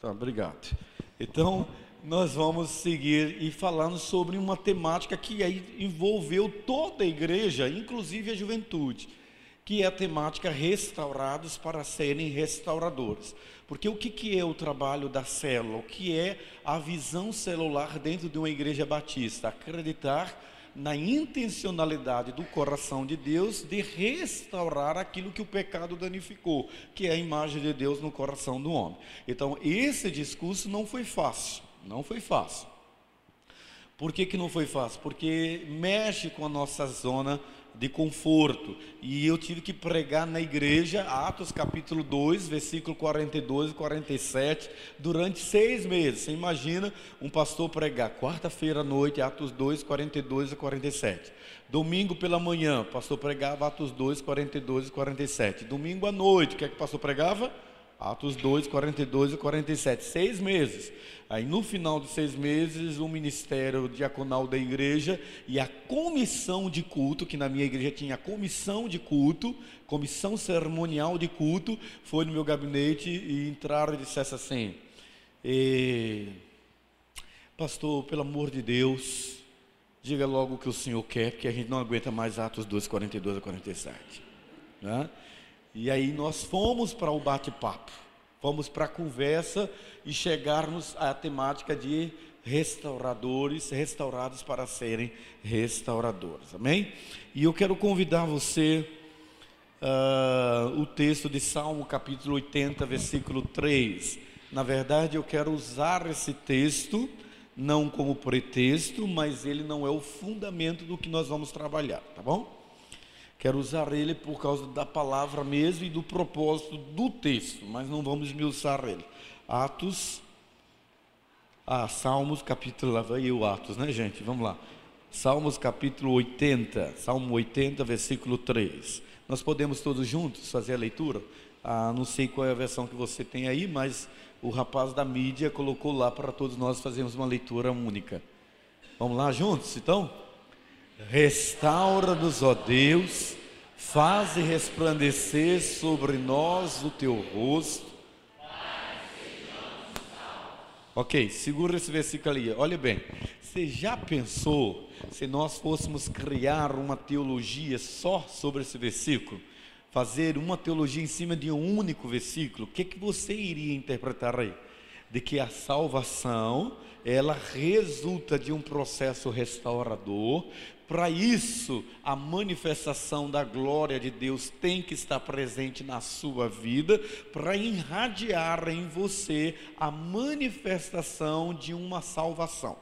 Tá, obrigado. Então, nós vamos seguir e falando sobre uma temática que envolveu toda a igreja, inclusive a juventude, que é a temática restaurados para serem restauradores. Porque o que, que é o trabalho da célula? O que é a visão celular dentro de uma igreja batista? Acreditar na intencionalidade do coração de Deus de restaurar aquilo que o pecado danificou, que é a imagem de Deus no coração do homem. Então, esse discurso não foi fácil, não foi fácil. Por que, que não foi fácil? Porque mexe com a nossa zona de conforto. E eu tive que pregar na igreja, Atos capítulo 2, versículo 42 e 47, durante seis meses. Você imagina um pastor pregar quarta-feira à noite, Atos 2, 42 e 47. Domingo pela manhã, o pastor pregava Atos 2, 42 e 47. Domingo à noite, o que é que o pastor pregava? Atos 2, 42 e 47. Seis meses. Aí no final de seis meses, o ministério diaconal da igreja e a comissão de culto, que na minha igreja tinha comissão de culto, comissão cerimonial de culto, foi no meu gabinete e entraram e disseram assim: e, Pastor, pelo amor de Deus, diga logo o que o senhor quer, porque a gente não aguenta mais Atos 2, 42 a 47. Né? E aí nós fomos para o bate-papo, fomos para a conversa e chegarmos à temática de restauradores, restaurados para serem restauradores, amém? E eu quero convidar você, uh, o texto de Salmo capítulo 80, versículo 3. Na verdade, eu quero usar esse texto, não como pretexto, mas ele não é o fundamento do que nós vamos trabalhar, tá bom? Quero usar ele por causa da palavra mesmo e do propósito do texto, mas não vamos esmiuçar ele. Atos, ah, Salmos capítulo, lá vai o Atos, né gente? Vamos lá. Salmos capítulo 80, Salmo 80, versículo 3. Nós podemos todos juntos fazer a leitura? Ah, não sei qual é a versão que você tem aí, mas o rapaz da mídia colocou lá para todos nós fazermos uma leitura única. Vamos lá juntos, então? Restaura-nos, ó Deus, faze resplandecer sobre nós o teu rosto. Ok, segura esse versículo ali. Olha bem, você já pensou se nós fôssemos criar uma teologia só sobre esse versículo? Fazer uma teologia em cima de um único versículo? O que, que você iria interpretar aí? De que a salvação ela resulta de um processo restaurador, para isso, a manifestação da glória de Deus tem que estar presente na sua vida, para irradiar em você a manifestação de uma salvação.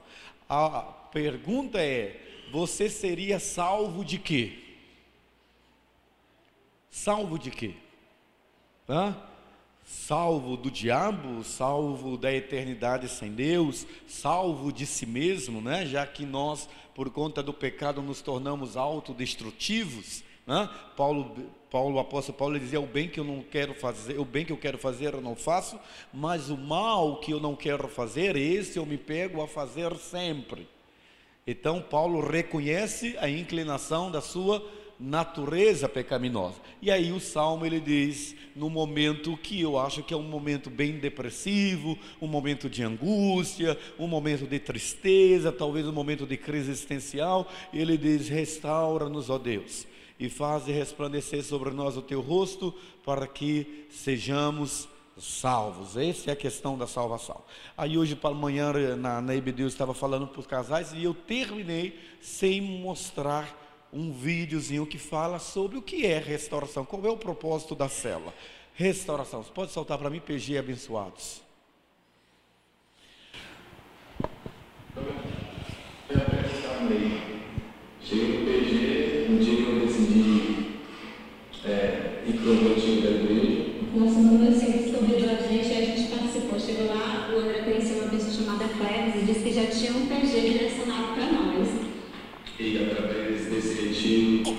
A pergunta é: você seria salvo de quê? Salvo de quê? Hã? salvo do diabo, salvo da eternidade sem Deus, salvo de si mesmo, né? já que nós, por conta do pecado, nos tornamos autodestrutivos. Né? Paulo, Paulo, o apóstolo Paulo dizia: o bem que eu não quero fazer, o bem que eu quero fazer eu não faço, mas o mal que eu não quero fazer, esse eu me pego a fazer sempre. Então Paulo reconhece a inclinação da sua natureza pecaminosa. E aí o salmo ele diz, no momento que eu acho que é um momento bem depressivo, um momento de angústia, um momento de tristeza, talvez um momento de crise existencial, ele diz: "Restaura-nos, ó Deus, e faz resplandecer sobre nós o teu rosto, para que sejamos salvos. Essa é a questão da salvação. Aí hoje para amanhã na, na EBD eu estava falando para os casais e eu terminei sem mostrar um videozinho que fala sobre o que é restauração, qual é o propósito da célula. Restauração. Você pode soltar para mim, PG abençoados. Cheguei no PG, um dia eu decidi é, ir para o motivo da igreja. Nossa, quando você convidou a gente, a gente participou. Chegou lá, o André conheceu uma pessoa chamada Cléris e disse que já tinha um PG direcionado para nós. E através desse retiro,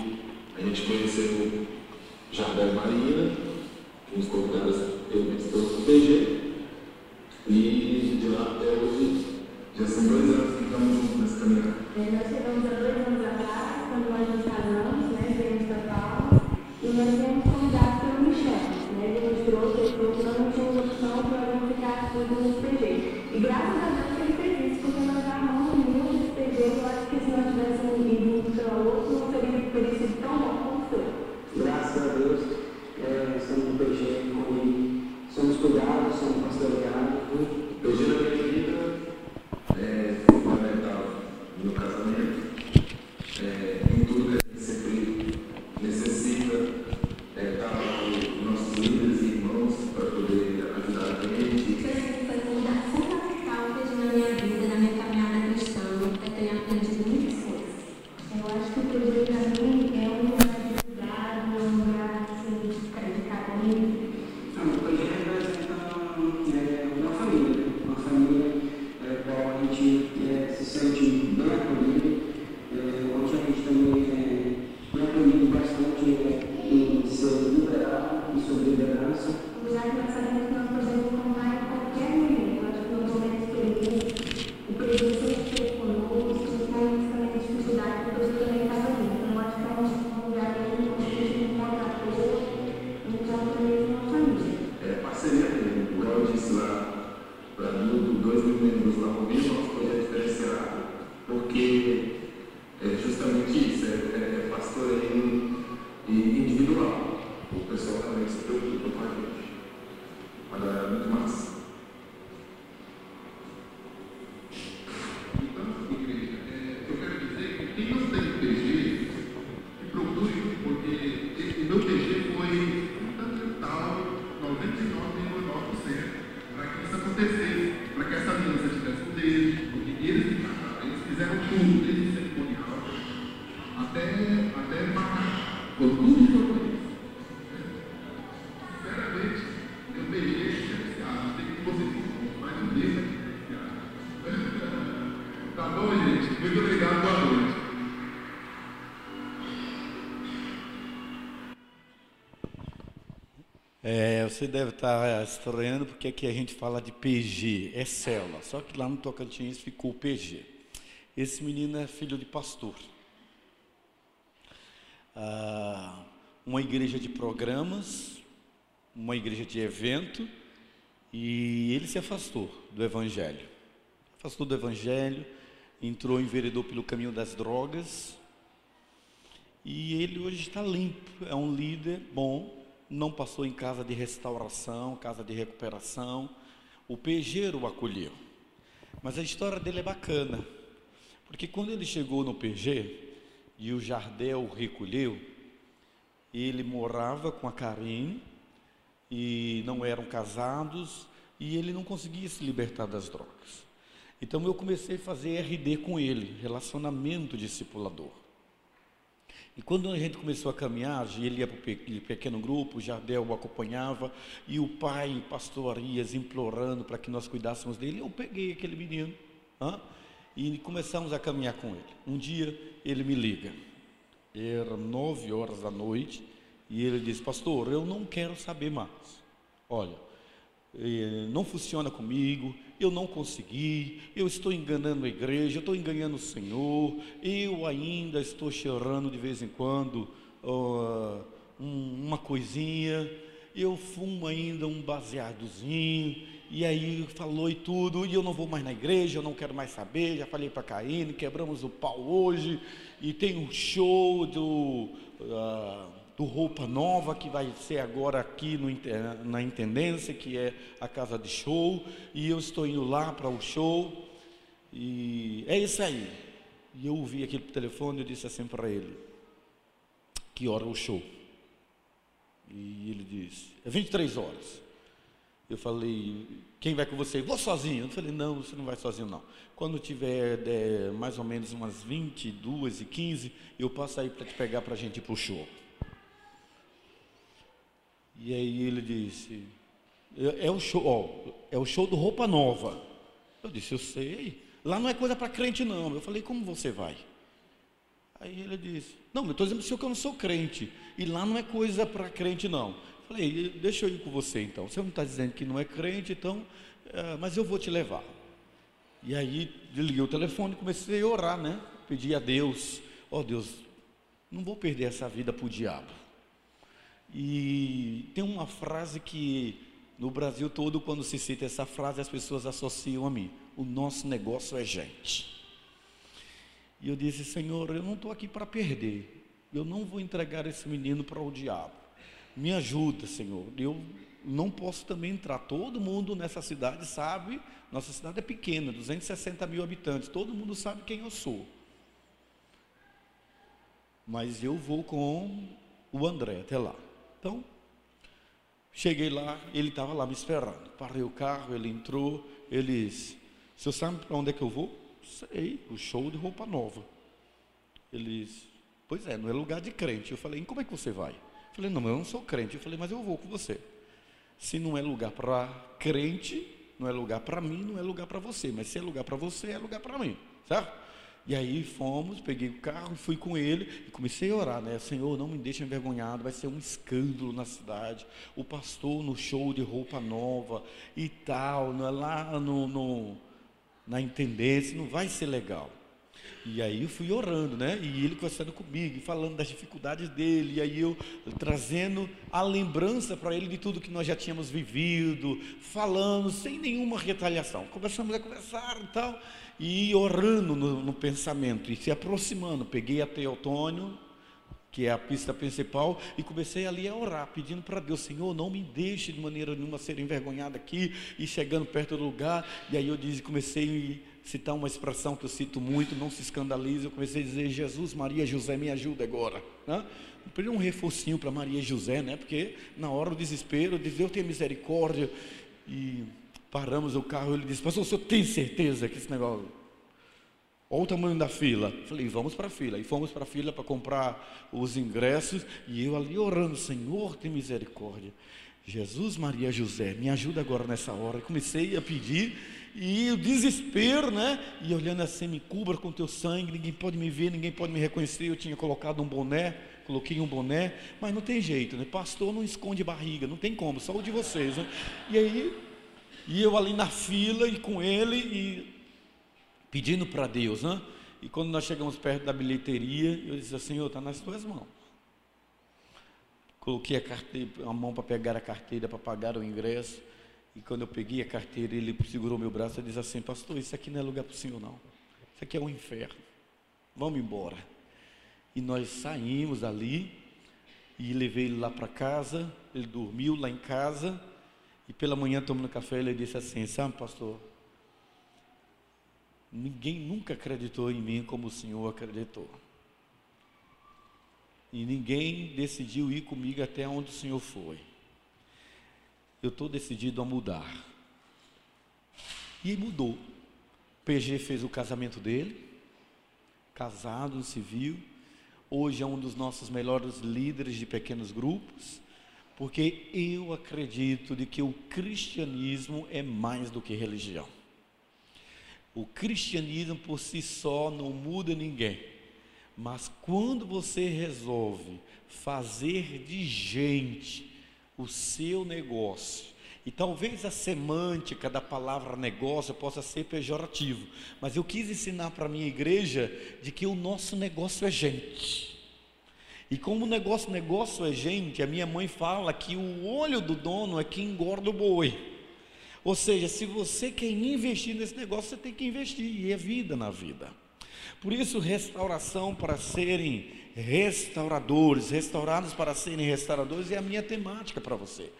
a gente conheceu Jardel Marina, que nos convidaram pelo Ministério do PG. E de lá até hoje, já são dois anos que estamos juntos nessa caminhada. É, nós chegamos há dois anos atrás, quando nós nos casamos, né, viemos para Paulo, e nós fomos convidados pelo Michel. Né, ele nos trouxe, ele falou que nós não tínhamos opção para não ficar tudo E graças a Deus ele fez isso, porque nós amamos muito esse PG. Eu acho que se nós tivéssemos ido pelo outro, não teria sido tão bom como foi. Graças a Deus, é, estamos no PG, onde somos cuidados, somos pastoreados. PG na minha Tá bom, gente? Muito obrigado, boa noite. É, você deve estar estranhando porque aqui a gente fala de PG, é célula, só que lá no Tocantins ficou PG. Esse menino é filho de pastor. Ah, uma igreja de programas, uma igreja de evento, e ele se afastou do evangelho. Afastou do evangelho, entrou, enveredou pelo caminho das drogas, e ele hoje está limpo, é um líder bom, não passou em casa de restauração, casa de recuperação. O PG o acolheu. Mas a história dele é bacana, porque quando ele chegou no PG e o Jardel o recolheu, ele morava com a Karine e não eram casados e ele não conseguia se libertar das drogas. Então eu comecei a fazer RD com ele, relacionamento discipulador. E quando a gente começou a caminhar, ele ia para o pequeno grupo, o Jardel o acompanhava, e o pai em pastorias implorando para que nós cuidássemos dele, eu peguei aquele menino e começamos a caminhar com ele. Um dia ele me liga, era nove horas da noite, e ele disse, pastor, eu não quero saber mais. Olha, não funciona comigo, eu não consegui, eu estou enganando a igreja, eu estou enganando o Senhor, eu ainda estou chorando de vez em quando um- uma coisinha, eu fumo ainda um baseadozinho, e aí falou e tudo, e eu não vou mais na igreja, eu não quero mais saber, já falei para Caíne, quebramos o pau hoje, e tem um show do, ah, do Roupa Nova, que vai ser agora aqui no na Intendência, que é a casa de show, e eu estou indo lá para o show, e é isso aí. E eu ouvi aquele telefone e disse assim para ele, que hora o show? E ele disse, é 23 horas. Eu falei, quem vai com você? Vou sozinho. Eu falei, não, você não vai sozinho não. Quando tiver é, mais ou menos umas 22 e 15, eu passo aí para te pegar para a gente ir para o show. E aí ele disse, é, é o show, ó, é o show do Roupa Nova. Eu disse, eu sei. Lá não é coisa para crente não. Eu falei, como você vai? Aí ele disse, não, eu estou dizendo para o senhor que eu não sou crente. E lá não é coisa para crente não. Eu falei, deixa eu ir com você então. Você não está dizendo que não é crente, então, eh, mas eu vou te levar. E aí liguei o telefone e comecei a orar, né? Pedi a Deus, ó Deus, não vou perder essa vida para o diabo. E tem uma frase que No Brasil todo, quando se cita essa frase, as pessoas associam a mim. O nosso negócio é gente. E eu disse, Senhor, eu não estou aqui para perder. Eu não vou entregar esse menino para o diabo. Me ajuda, Senhor. Eu não posso também entrar. Todo mundo nessa cidade sabe, nossa cidade é pequena, 260 mil habitantes. Todo mundo sabe quem eu sou. Mas eu vou com o André até lá. Então, cheguei lá, ele estava lá me esperando. Parei o carro, ele entrou, ele disse, senhor sabe para onde é que eu vou? Sei, o show de roupa nova. Ele disse, pois é, não é lugar de crente. Eu falei, como é que você vai? Eu falei, não, eu não sou crente. Eu falei, mas eu vou com você. Se não é lugar para crente, não é lugar para mim, não é lugar para você. Mas se é lugar para você, é lugar para mim. Certo? E aí fomos, peguei o carro fui com ele e comecei a orar, né? Senhor, não me deixe envergonhado, vai ser um escândalo na cidade. O pastor no show de roupa nova e tal, é lá no, no na intendência, não vai ser legal. E aí eu fui orando, né? E ele conversando comigo, falando das dificuldades dele, e aí eu trazendo a lembrança para ele de tudo que nós já tínhamos vivido, falando sem nenhuma retaliação. Começamos a conversar e tal, e orando no, no pensamento, e se aproximando. Peguei a Teotônio, que é a pista principal, e comecei ali a orar, pedindo para Deus, Senhor, não me deixe de maneira nenhuma ser envergonhado aqui, e chegando perto do lugar, e aí eu disse, comecei citar uma expressão que eu cito muito, não se escandalize, eu comecei a dizer, Jesus, Maria, José, me ajuda agora, né? Um reforcinho para Maria e José, né? Porque na hora do desespero, diz, Deus tenha misericórdia, e paramos o carro, ele disse, pastor, o senhor tem certeza que esse negócio Olha o tamanho da fila. Falei, vamos para a fila. E fomos para a fila para comprar os ingressos. E eu ali orando, Senhor, tem misericórdia. Jesus, Maria, José, me ajuda agora nessa hora. Comecei a pedir e o desespero, né? E olhando assim, me cubra com teu sangue, ninguém pode me ver, ninguém pode me reconhecer. Eu tinha colocado um boné, coloquei um boné, mas não tem jeito, né? Pastor não esconde barriga, não tem como, só o de vocês, né? E aí, e eu ali na fila e com ele, e pedindo para Deus, né? E quando nós chegamos perto da bilheteria, eu disse assim, Senhor, está nas tuas mãos. Coloquei a, carteira, a mão para pegar a carteira, para pagar o ingresso. E quando eu peguei a carteira, ele segurou meu braço e disse assim, pastor, isso aqui não é lugar para o senhor não. Isso aqui é um inferno. Vamos embora. E nós saímos ali e levei ele lá para casa. Ele dormiu lá em casa. E pela manhã, tomando café, ele disse assim, sabe, pastor, Ninguém nunca acreditou em mim como o Senhor acreditou. E ninguém decidiu ir comigo até onde o Senhor foi. Eu estou decidido a mudar. E mudou. PG fez o casamento dele, casado no civil. Hoje é um dos nossos melhores líderes de pequenos grupos, porque eu acredito de que o cristianismo é mais do que religião. O cristianismo por si só não muda ninguém. Mas quando você resolve fazer de gente o seu negócio, e talvez a semântica da palavra negócio possa ser pejorativo, mas eu quis ensinar para a minha igreja de que o nosso negócio é gente. E como o negócio, negócio é gente, a minha mãe fala que o olho do dono é que engorda o boi. Ou seja, se você quer investir nesse negócio, você tem que investir, e é vida na vida. Por isso, restauração para serem restauradores, restaurados para serem restauradores, é a minha temática para você.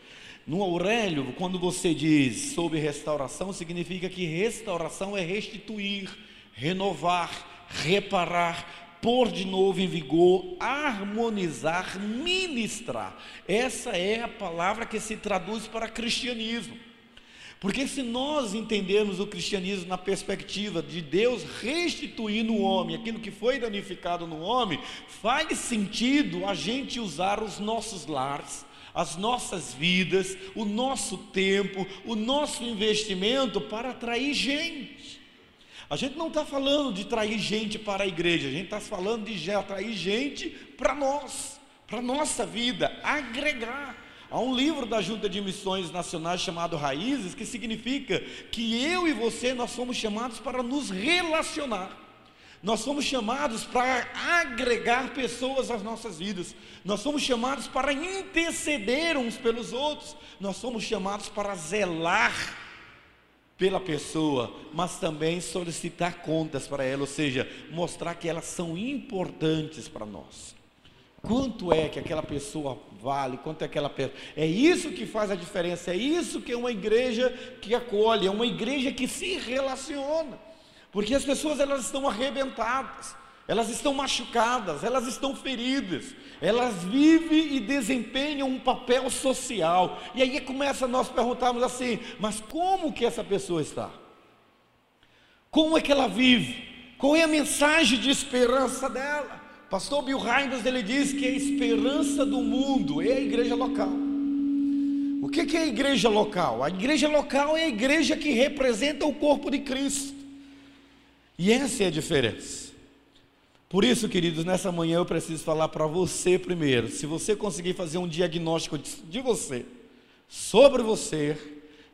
No Aurélio, quando você diz sobre restauração, significa que restauração é restituir, renovar, reparar, pôr de novo em vigor, harmonizar, ministrar. Essa é a palavra que se traduz para cristianismo. Porque se nós entendermos o cristianismo na perspectiva de Deus restituir no homem aquilo que foi danificado no homem, faz sentido a gente usar os nossos lares, as nossas vidas, o nosso tempo, o nosso investimento para atrair gente. A gente não está falando de atrair gente para a igreja, a gente está falando de atrair gente para nós, para a nossa vida, agregar. Há um livro da Junta de Missões Nacionais chamado Raízes, que significa que eu e você nós somos chamados para nos relacionar. Nós somos chamados para agregar pessoas às nossas vidas. Nós somos chamados para interceder uns pelos outros. Nós somos chamados para zelar pela pessoa, mas também solicitar contas para ela, ou seja, mostrar que elas são importantes para nós. Quanto é que aquela pessoa vale? Quanto é aquela pessoa? É isso que faz a diferença. É isso que é uma igreja que acolhe, é uma igreja que se relaciona. Porque as pessoas elas estão arrebentadas, elas estão machucadas, elas estão feridas, elas vivem e desempenham um papel social. E aí começa nós perguntarmos assim: mas como que essa pessoa está? Como é que ela vive? Qual é a mensagem de esperança dela? Pastor Bill Hinders ele diz que a esperança do mundo é a igreja local. O que é a igreja local? A igreja local é a igreja que representa o corpo de Cristo. E essa é a diferença. Por isso, queridos, nessa manhã eu preciso falar para você primeiro. Se você conseguir fazer um diagnóstico de você, sobre você,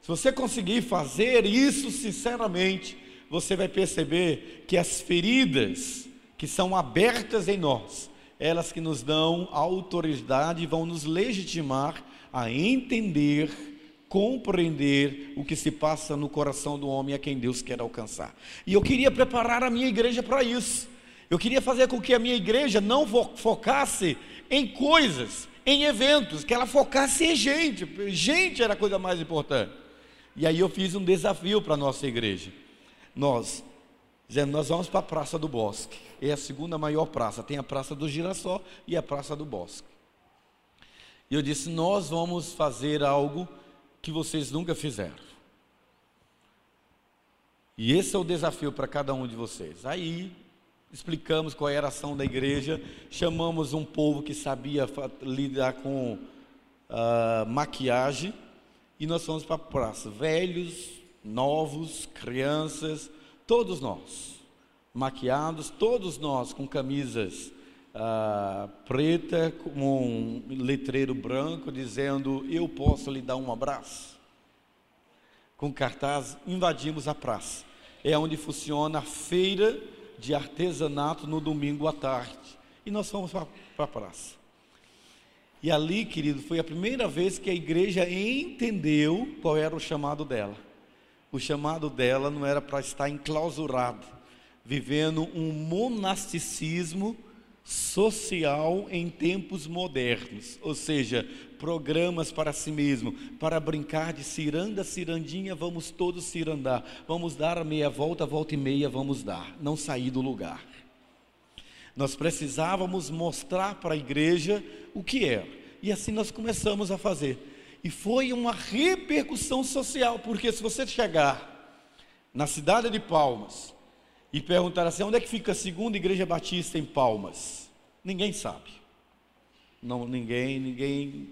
se você conseguir fazer isso sinceramente, você vai perceber que as feridas que são abertas em nós, elas que nos dão autoridade e vão nos legitimar a entender compreender o que se passa no coração do homem a quem Deus quer alcançar. E eu queria preparar a minha igreja para isso. Eu queria fazer com que a minha igreja não focasse em coisas, em eventos, que ela focasse em gente. Gente era a coisa mais importante. E aí eu fiz um desafio para a nossa igreja. Nós, dizendo, nós vamos para a Praça do Bosque. É a segunda maior praça. Tem a Praça do Girassol e a Praça do Bosque. E eu disse, nós vamos fazer algo que vocês nunca fizeram. E esse é o desafio para cada um de vocês. Aí explicamos qual era a ação da igreja, chamamos um povo que sabia lidar com uh, maquiagem e nós fomos para a praça. Velhos, novos, crianças, todos nós, maquiados, todos nós com camisas ah, preta com um letreiro branco dizendo: Eu posso lhe dar um abraço. Com cartaz, invadimos a praça. É onde funciona a feira de artesanato no domingo à tarde. E nós fomos para a praça. E ali, querido, foi a primeira vez que a igreja entendeu qual era o chamado dela. O chamado dela não era para estar enclausurada, vivendo um monasticismo social em tempos modernos, ou seja, programas para si mesmo, para brincar de ciranda, cirandinha, vamos todos cirandar, vamos dar a meia volta, volta e meia, vamos dar, não sair do lugar. Nós precisávamos mostrar para a igreja o que era, e assim nós começamos a fazer. E foi uma repercussão social, porque se você chegar na cidade de Palmas, e perguntaram assim: onde é que fica a segunda igreja batista em Palmas? Ninguém sabe. Não, ninguém, ninguém.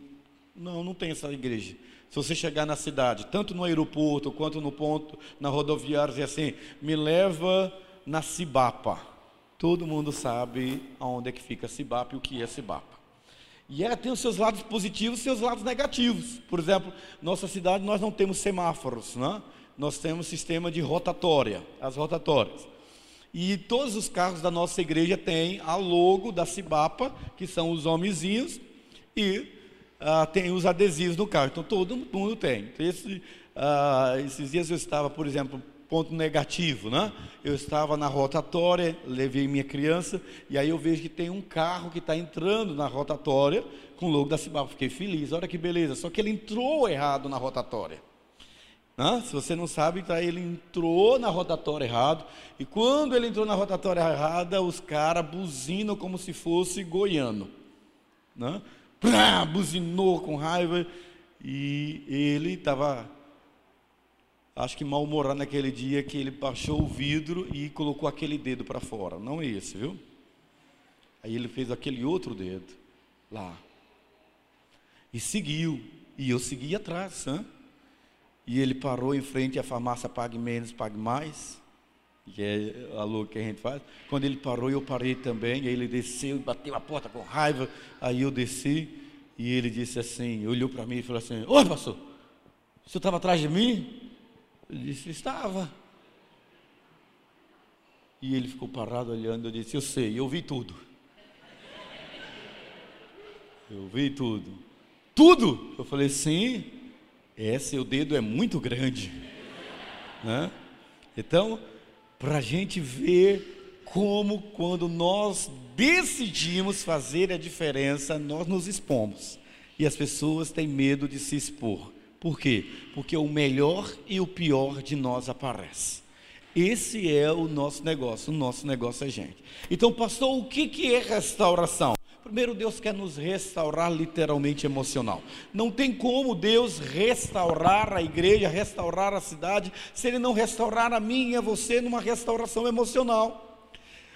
Não, não tem essa igreja. Se você chegar na cidade, tanto no aeroporto quanto no ponto, na rodoviária, dizer assim: me leva na Cibapa. Todo mundo sabe aonde é que fica Cibapa e o que é Cibapa. E ela tem os seus lados positivos e seus lados negativos. Por exemplo, nossa cidade nós não temos semáforos, né? nós temos sistema de rotatória, as rotatórias. E todos os carros da nossa igreja têm a logo da Cibapa, que são os homenzinhos, e ah, tem os adesivos no carro. Então todo mundo tem. Então, esse, ah, esses dias eu estava, por exemplo, ponto negativo, né? Eu estava na rotatória, levei minha criança, e aí eu vejo que tem um carro que está entrando na rotatória com o logo da Cibapa. Fiquei feliz, olha que beleza. Só que ele entrou errado na rotatória. Se você não sabe, tá, ele entrou na rotatória errado. E quando ele entrou na rotatória errada, os caras buzinam como se fosse goiano. Né? Buzinou com raiva. E ele estava, acho que mal-humorado naquele dia, que ele baixou o vidro e colocou aquele dedo para fora. Não esse, viu? Aí ele fez aquele outro dedo lá. E seguiu. E eu segui atrás. Né? E ele parou em frente à farmácia Pague Menos, Pague Mais, que é a logo que a gente faz. Quando ele parou, eu parei também. Aí ele desceu e bateu a porta com raiva. Aí eu desci e ele disse assim: olhou para mim e falou assim: Ô pastor, você estava atrás de mim? Eu disse: Estava. E ele ficou parado olhando. Eu disse: Eu sei, eu vi tudo. Eu vi tudo. Tudo? Eu falei: Sim. É, seu dedo é muito grande. Né? Então, para a gente ver como, quando nós decidimos fazer a diferença, nós nos expomos. E as pessoas têm medo de se expor. Por quê? Porque o melhor e o pior de nós aparece. Esse é o nosso negócio, o nosso negócio é gente. Então, pastor, o que, que é restauração? Primeiro, Deus quer nos restaurar literalmente emocional. Não tem como Deus restaurar a igreja, restaurar a cidade, se Ele não restaurar a mim e a você numa restauração emocional.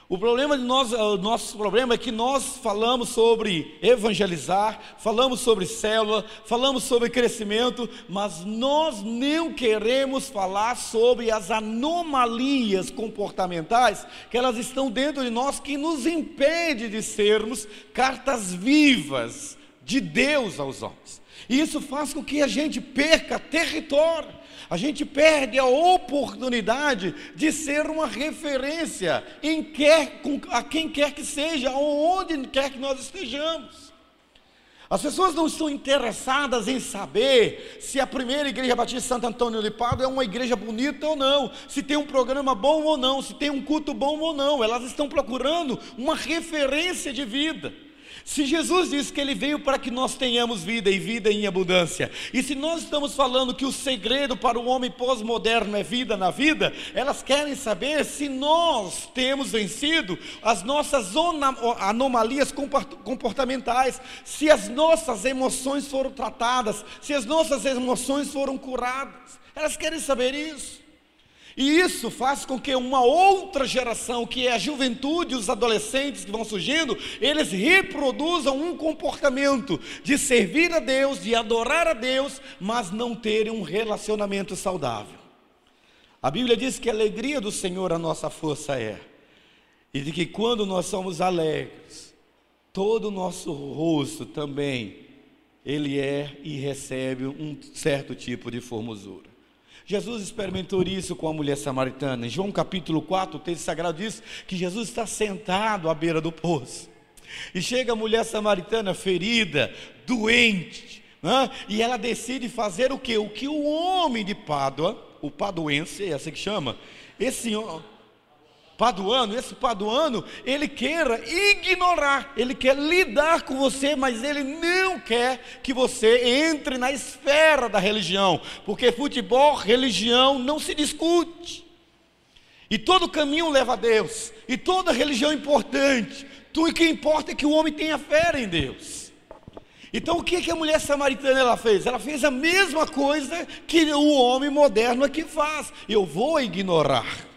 O problema de nós, o nosso problema é que nós falamos sobre evangelizar, falamos sobre célula, falamos sobre crescimento, mas nós não queremos falar sobre as anomalias comportamentais que elas estão dentro de nós que nos impede de sermos cartas vivas de Deus aos homens. E isso faz com que a gente perca território a gente perde a oportunidade de ser uma referência em quer, a quem quer que seja, onde quer que nós estejamos. As pessoas não estão interessadas em saber se a primeira igreja Batista Santo Antônio de Pádua é uma igreja bonita ou não, se tem um programa bom ou não, se tem um culto bom ou não. Elas estão procurando uma referência de vida. Se Jesus disse que ele veio para que nós tenhamos vida e vida em abundância, e se nós estamos falando que o segredo para o homem pós-moderno é vida na vida, elas querem saber se nós temos vencido as nossas anomalias comportamentais, se as nossas emoções foram tratadas, se as nossas emoções foram curadas. Elas querem saber isso. E isso faz com que uma outra geração, que é a juventude, os adolescentes que vão surgindo, eles reproduzam um comportamento de servir a Deus, de adorar a Deus, mas não terem um relacionamento saudável. A Bíblia diz que a alegria do Senhor a nossa força é, e de que quando nós somos alegres, todo o nosso rosto também, ele é e recebe um certo tipo de formosura. Jesus experimentou isso com a mulher samaritana. Em João capítulo 4, o texto sagrado diz que Jesus está sentado à beira do poço. E chega a mulher samaritana ferida, doente, né? e ela decide fazer o que? O que o homem de Pádua, o paduense, é assim que chama, esse paduano, esse paduano, ele queira ignorar, ele quer lidar com você, mas ele não quer que você entre na esfera da religião, porque futebol, religião não se discute. E todo caminho leva a Deus, e toda religião é importante. Tudo o que importa é que o homem tenha fé em Deus. Então o que, que a mulher samaritana ela fez? Ela fez a mesma coisa que o homem moderno aqui faz. Eu vou ignorar.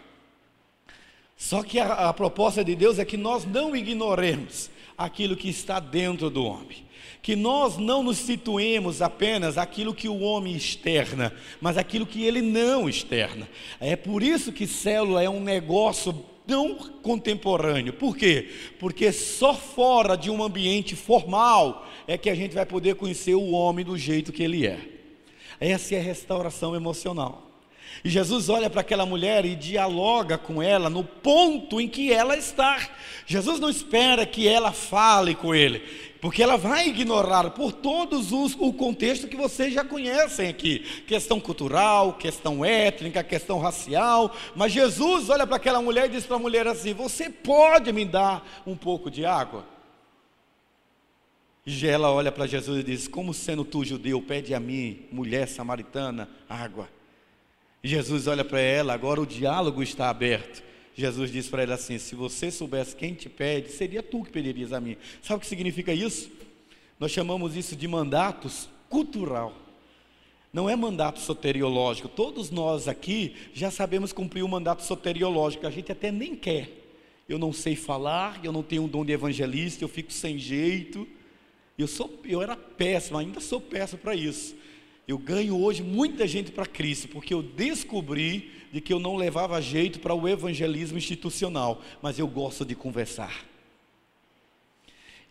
Só que a, a proposta de Deus é que nós não ignoremos aquilo que está dentro do homem que nós não nos situemos apenas aquilo que o homem externa, mas aquilo que ele não externa. É por isso que célula é um negócio tão contemporâneo. Por quê? Porque só fora de um ambiente formal é que a gente vai poder conhecer o homem do jeito que ele é. Essa é a restauração emocional. E Jesus olha para aquela mulher e dialoga com ela no ponto em que ela está. Jesus não espera que ela fale com ele, porque ela vai ignorar por todos os o contexto que vocês já conhecem aqui, questão cultural, questão étnica, questão racial, mas Jesus olha para aquela mulher e diz para a mulher assim: "Você pode me dar um pouco de água?" E ela olha para Jesus e diz: Como sendo tu judeu, pede a mim, mulher samaritana, água. Jesus olha para ela, agora o diálogo está aberto. Jesus diz para ela assim: Se você soubesse quem te pede, seria tu que pedirias a mim. Sabe o que significa isso? Nós chamamos isso de mandatos cultural. Não é mandato soteriológico. Todos nós aqui já sabemos cumprir o mandato soteriológico. A gente até nem quer. Eu não sei falar, eu não tenho um dom de evangelista, eu fico sem jeito. Eu, sou, eu era péssimo, ainda sou péssimo para isso. Eu ganho hoje muita gente para Cristo, porque eu descobri de que eu não levava jeito para o evangelismo institucional, mas eu gosto de conversar.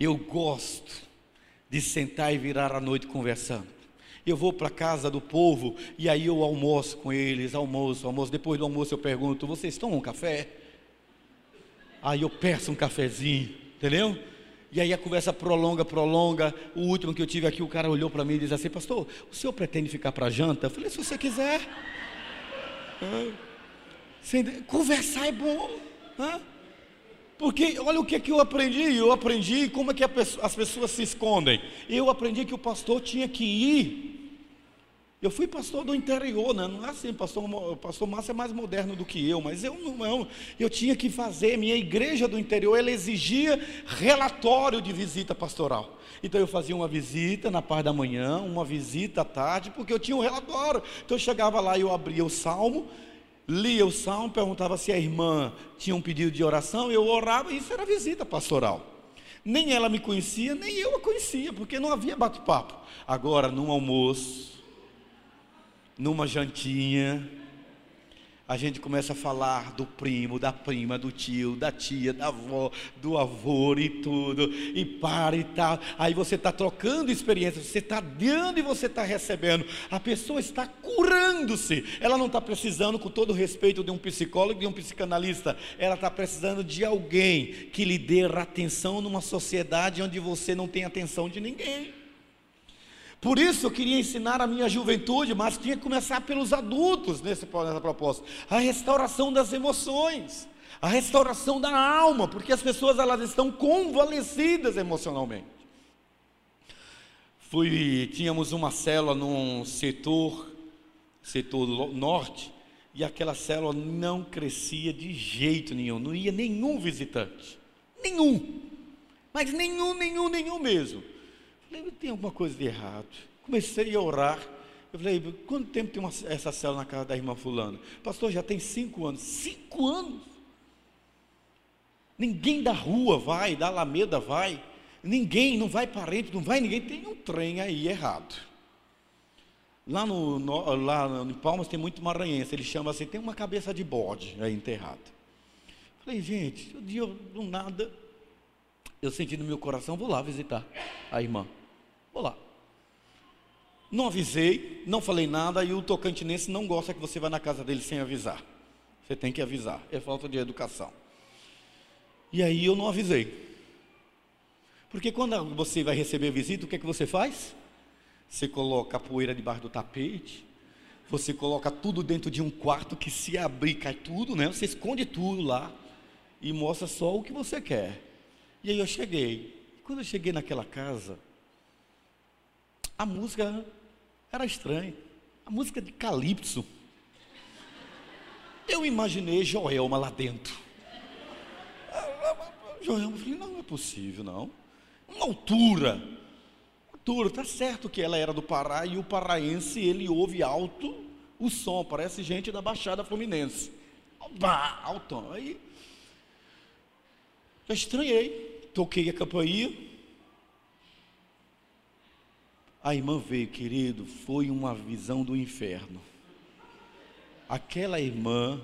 Eu gosto de sentar e virar a noite conversando. Eu vou para a casa do povo e aí eu almoço com eles, almoço, almoço. Depois do almoço eu pergunto: vocês tomam café? Aí eu peço um cafezinho, entendeu? E aí a conversa prolonga, prolonga. O último que eu tive aqui, o cara olhou para mim e disse assim: Pastor, o senhor pretende ficar para janta? Eu falei: Se você quiser. Conversar é bom. Porque olha o que, é que eu aprendi. Eu aprendi como é que as pessoas se escondem. Eu aprendi que o pastor tinha que ir. Eu fui pastor do interior, né? não é assim, pastor, pastor Márcio é mais moderno do que eu, mas eu não. Eu tinha que fazer, minha igreja do interior, ela exigia relatório de visita pastoral. Então eu fazia uma visita na parte da manhã, uma visita à tarde, porque eu tinha um relatório. Então eu chegava lá e eu abria o salmo, lia o salmo, perguntava se a irmã tinha um pedido de oração, eu orava, e isso era visita pastoral. Nem ela me conhecia, nem eu a conhecia, porque não havia bate-papo. Agora, num almoço, numa jantinha, a gente começa a falar do primo, da prima, do tio, da tia, da avó, do avô e tudo, e para e tal. Aí você está trocando experiências, você está dando e você está recebendo. A pessoa está curando-se. Ela não está precisando, com todo o respeito, de um psicólogo, de um psicanalista. Ela está precisando de alguém que lhe dê atenção numa sociedade onde você não tem atenção de ninguém. Por isso eu queria ensinar a minha juventude, mas tinha que começar pelos adultos nesse, nessa proposta. A restauração das emoções, a restauração da alma, porque as pessoas elas estão convalescidas emocionalmente. Fui, tínhamos uma célula num setor, setor norte, e aquela célula não crescia de jeito nenhum, não ia nenhum visitante, nenhum, mas nenhum, nenhum, nenhum mesmo. Falei, tem alguma coisa de errado. Comecei a orar. Eu falei, quanto tempo tem uma, essa célula na casa da irmã fulano? Pastor, já tem cinco anos. Cinco anos? Ninguém da rua vai, da Alameda vai. Ninguém, não vai parente, não vai ninguém. Tem um trem aí errado. Lá no, no, lá em Palmas tem muito maranhense. Ele chama assim, tem uma cabeça de bode aí enterrada. Falei, gente, dia eu, do nada, eu senti no meu coração, vou lá visitar a irmã. Vou lá. Não avisei, não falei nada, e o tocantinense não gosta que você vá na casa dele sem avisar. Você tem que avisar, é falta de educação. E aí eu não avisei. Porque quando você vai receber visita, o que é que você faz? Você coloca a poeira debaixo do tapete, você coloca tudo dentro de um quarto que se abrir cai tudo, né? Você esconde tudo lá e mostra só o que você quer. E aí eu cheguei. Quando eu cheguei naquela casa, a música era estranha. A música de Calypso. Eu imaginei Joelma lá dentro. Joelma, eu falei, não é possível, não. Uma altura. Altura, tá certo que ela era do Pará e o paraense, ele ouve alto o som, parece gente da Baixada Fluminense. Bah, altão. Aí, já estranhei. Toquei a campainha. A irmã veio, querido, foi uma visão do inferno. Aquela irmã,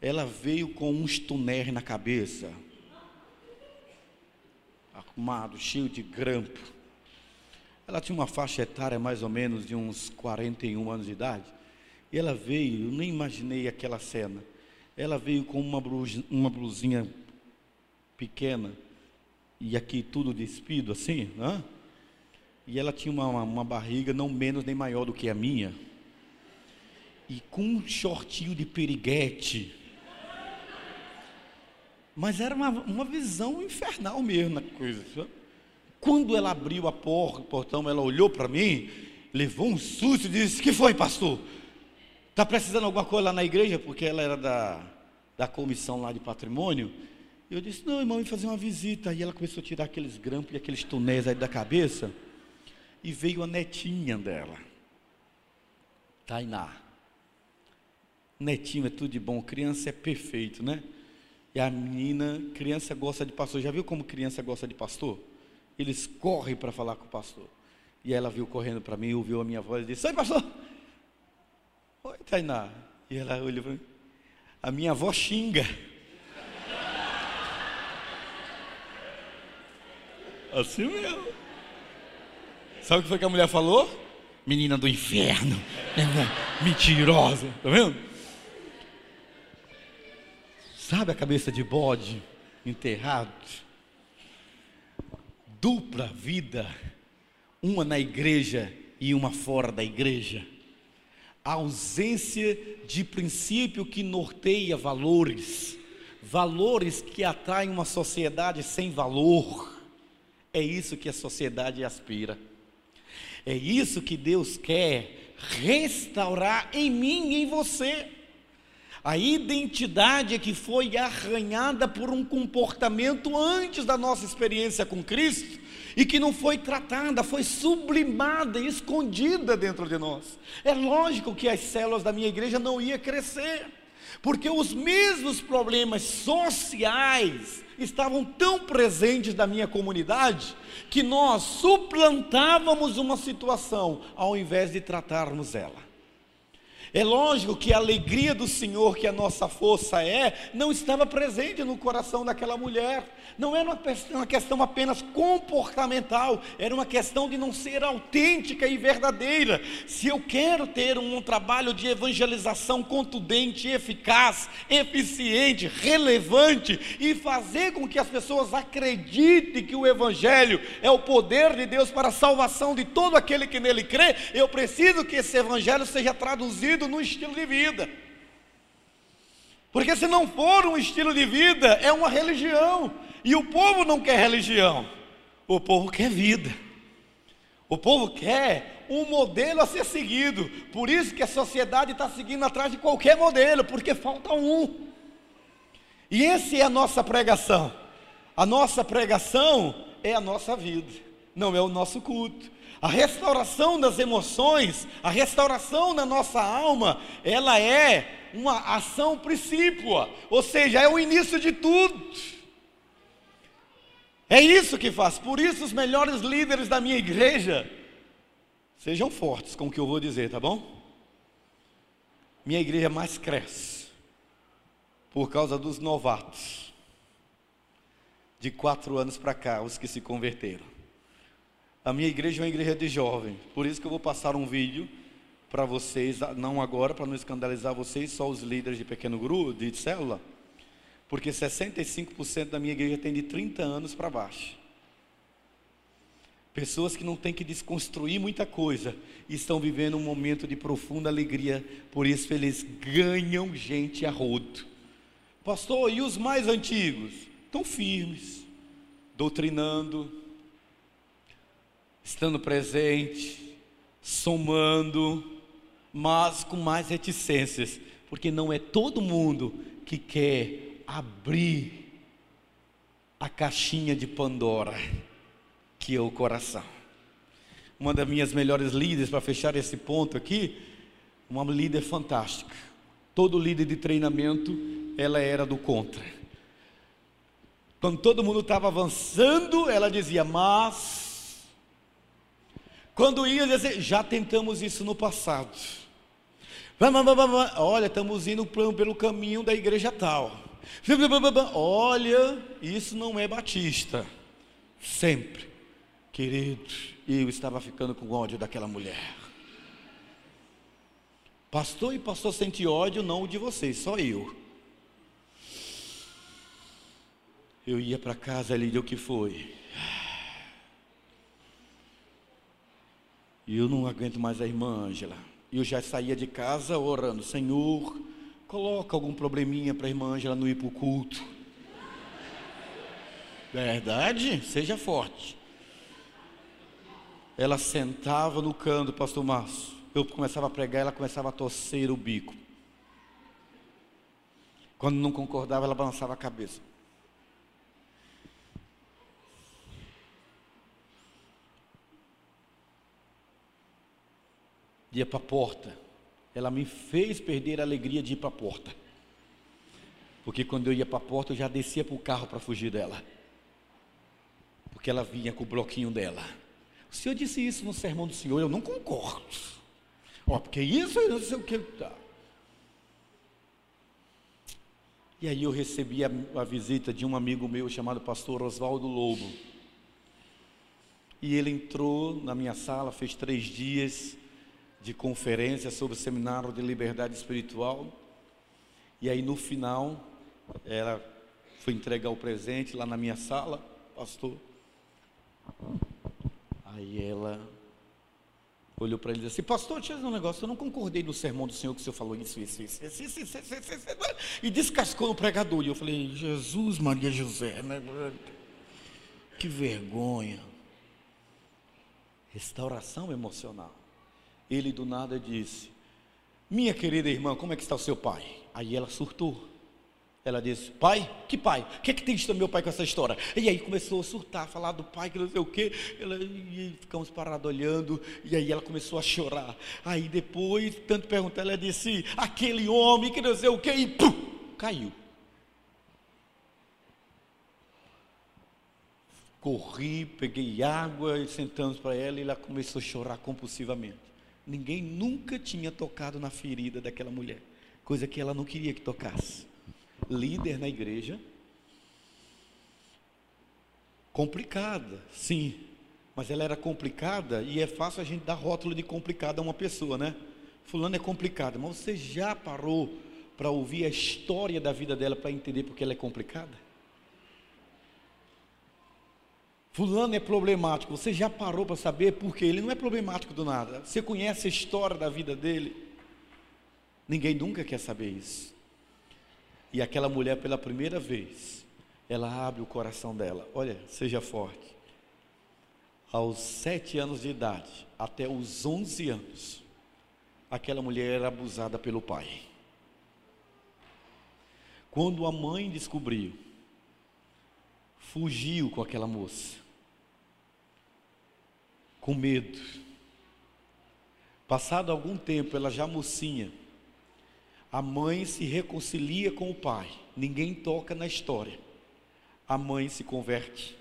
ela veio com uns tunés na cabeça, arrumado, cheio de grampo. Ela tinha uma faixa etária mais ou menos de uns 41 anos de idade. E ela veio, eu nem imaginei aquela cena. Ela veio com uma, uma blusinha pequena e aqui tudo despido assim, né? E ela tinha uma, uma, barriga não menos nem maior do que a minha. E com um shortinho de periguete. Mas era uma, uma visão infernal mesmo na coisa. Quando ela abriu a porta, o portão, ela olhou para mim, levou um susto e disse: Que foi, pastor? Está precisando alguma coisa lá na igreja? Porque ela era da, da comissão lá de patrimônio. E eu disse: Não, irmão, vim fazer uma visita. Aí ela começou a tirar aqueles grampos e aqueles tunés aí da cabeça. E veio a netinha dela, Tainá. Netinho é tudo de bom, criança é perfeito, né? E a menina, criança gosta de pastor. Já viu como criança gosta de pastor? Eles correm para falar com o pastor. E ela viu correndo para mim, ouviu a minha voz e disse: Oi, pastor! Oi, Tainá. E ela olhou para mim. A minha avó xinga. Assim mesmo. Sabe o que foi que a mulher falou? Menina do inferno. Mentirosa. Tá vendo? Sabe a cabeça de bode? enterrado. Dupla vida, uma na igreja e uma fora da igreja. A ausência de princípio que norteia valores, valores que atraem uma sociedade sem valor. É isso que a sociedade aspira. É isso que Deus quer restaurar em mim e em você. A identidade que foi arranhada por um comportamento antes da nossa experiência com Cristo e que não foi tratada, foi sublimada, escondida dentro de nós. É lógico que as células da minha igreja não iam crescer, porque os mesmos problemas sociais estavam tão presentes na minha comunidade que nós suplantávamos uma situação ao invés de tratarmos ela. É lógico que a alegria do Senhor, que a nossa força é, não estava presente no coração daquela mulher. Não era uma, uma questão apenas comportamental, era uma questão de não ser autêntica e verdadeira. Se eu quero ter um, um trabalho de evangelização contundente, eficaz, eficiente, relevante e fazer com que as pessoas acreditem que o Evangelho é o poder de Deus para a salvação de todo aquele que nele crê, eu preciso que esse Evangelho seja traduzido no estilo de vida. Porque se não for um estilo de vida, é uma religião. E o povo não quer religião, o povo quer vida. O povo quer um modelo a ser seguido. Por isso que a sociedade está seguindo atrás de qualquer modelo, porque falta um. E essa é a nossa pregação. A nossa pregação é a nossa vida, não é o nosso culto. A restauração das emoções, a restauração da nossa alma, ela é uma ação princípua, ou seja, é o início de tudo. É isso que faz. Por isso, os melhores líderes da minha igreja sejam fortes com o que eu vou dizer, tá bom? Minha igreja mais cresce por causa dos novatos, de quatro anos para cá, os que se converteram. A minha igreja é uma igreja de jovem, por isso que eu vou passar um vídeo para vocês, não agora, para não escandalizar vocês, só os líderes de pequeno grupo, de célula porque 65% da minha igreja tem de 30 anos para baixo. Pessoas que não têm que desconstruir muita coisa estão vivendo um momento de profunda alegria, por isso eles ganham gente a rodo. Pastor, e os mais antigos? Estão firmes, doutrinando, estando presente, somando, mas com mais reticências, porque não é todo mundo que quer abrir a caixinha de Pandora, que é o coração. Uma das minhas melhores líderes, para fechar esse ponto aqui, uma líder fantástica. Todo líder de treinamento, ela era do contra. Quando todo mundo estava avançando, ela dizia, mas. Quando ia dizer, já tentamos isso no passado. Olha, estamos indo pelo caminho da igreja tal. Olha, isso não é batista. Sempre, querido, eu estava ficando com ódio daquela mulher. Pastor e pastor sente ódio, não o de vocês, só eu. Eu ia para casa ali, o que foi? E eu não aguento mais a irmã Ângela. Eu já saía de casa orando, Senhor, Coloca algum probleminha para a irmã Ângela não ir para o culto. Verdade? Seja forte. Ela sentava no canto, pastor Márcio. Eu começava a pregar, ela começava a torcer o bico. Quando não concordava, ela balançava a cabeça. Ia para a porta ela me fez perder a alegria de ir para a porta. Porque quando eu ia para a porta, eu já descia para o carro para fugir dela. Porque ela vinha com o bloquinho dela. O senhor disse isso no sermão do senhor, eu não concordo. Ó, porque isso eu não sei o que. Tá. E aí eu recebi a, a visita de um amigo meu chamado pastor Oswaldo Lobo. E ele entrou na minha sala, fez três dias de conferência sobre o seminário de liberdade espiritual. E aí no final, ela Fui entregar o presente lá na minha sala, pastor. Aí ela olhou para ele e disse assim, pastor, deixa eu dizer um negócio, eu não concordei no sermão do Senhor que o Senhor falou isso, isso, isso, isso, isso, isso, isso, isso, isso, e descascou no pregador. E eu falei, Jesus, Maria José, né? que vergonha. Restauração emocional. Ele do nada disse, minha querida irmã, como é que está o seu pai? Aí ela surtou. Ela disse, pai? Que pai? O que é que tem de meu pai com essa história? E aí começou a surtar, falar do pai, que não sei o quê. Ela, e ficamos parados olhando, e aí ela começou a chorar. Aí depois, tanto perguntar, ela disse, aquele homem que não sei o quê, e pum, caiu. Corri, peguei água e sentamos para ela e ela começou a chorar compulsivamente. Ninguém nunca tinha tocado na ferida daquela mulher, coisa que ela não queria que tocasse líder na igreja. Complicada, sim, mas ela era complicada e é fácil a gente dar rótulo de complicada a uma pessoa, né? Fulano é complicada, mas você já parou para ouvir a história da vida dela para entender porque ela é complicada? Fulano é problemático, você já parou para saber porque ele não é problemático do nada. Você conhece a história da vida dele? Ninguém nunca quer saber isso. E aquela mulher, pela primeira vez, ela abre o coração dela. Olha, seja forte. Aos sete anos de idade, até os onze anos, aquela mulher era abusada pelo pai. Quando a mãe descobriu, fugiu com aquela moça, com medo. Passado algum tempo, ela já mocinha, a mãe se reconcilia com o pai, ninguém toca na história. A mãe se converte,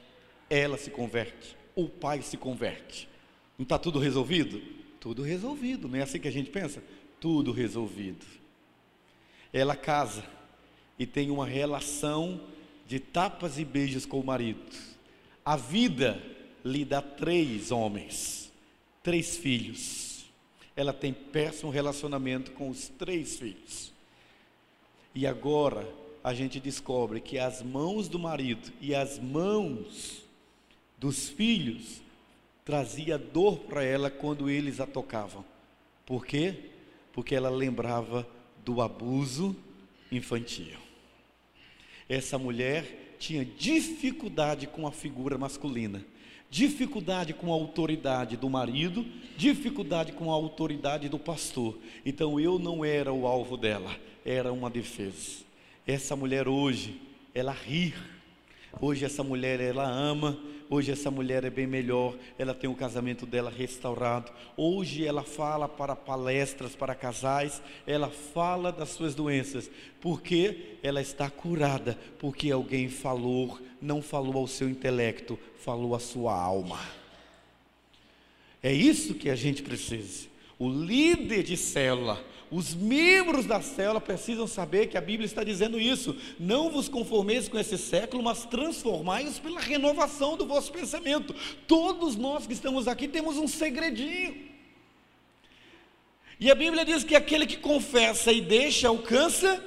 ela se converte, o pai se converte. Não está tudo resolvido? Tudo resolvido, não é assim que a gente pensa? Tudo resolvido. Ela casa e tem uma relação de tapas e beijos com o marido. A vida lhe dá três homens, três filhos ela tem péssimo relacionamento com os três filhos. E agora a gente descobre que as mãos do marido e as mãos dos filhos trazia dor para ela quando eles a tocavam. Por quê? Porque ela lembrava do abuso infantil. Essa mulher tinha dificuldade com a figura masculina dificuldade com a autoridade do marido, dificuldade com a autoridade do pastor. Então eu não era o alvo dela, era uma defesa. Essa mulher hoje, ela ri. Hoje essa mulher ela ama, Hoje essa mulher é bem melhor, ela tem o casamento dela restaurado. Hoje ela fala para palestras para casais, ela fala das suas doenças, porque ela está curada, porque alguém falou, não falou ao seu intelecto, falou à sua alma. É isso que a gente precisa. O líder de célula, os membros da célula precisam saber que a Bíblia está dizendo isso. Não vos conformeis com esse século, mas transformai-os pela renovação do vosso pensamento. Todos nós que estamos aqui temos um segredinho. E a Bíblia diz que aquele que confessa e deixa alcança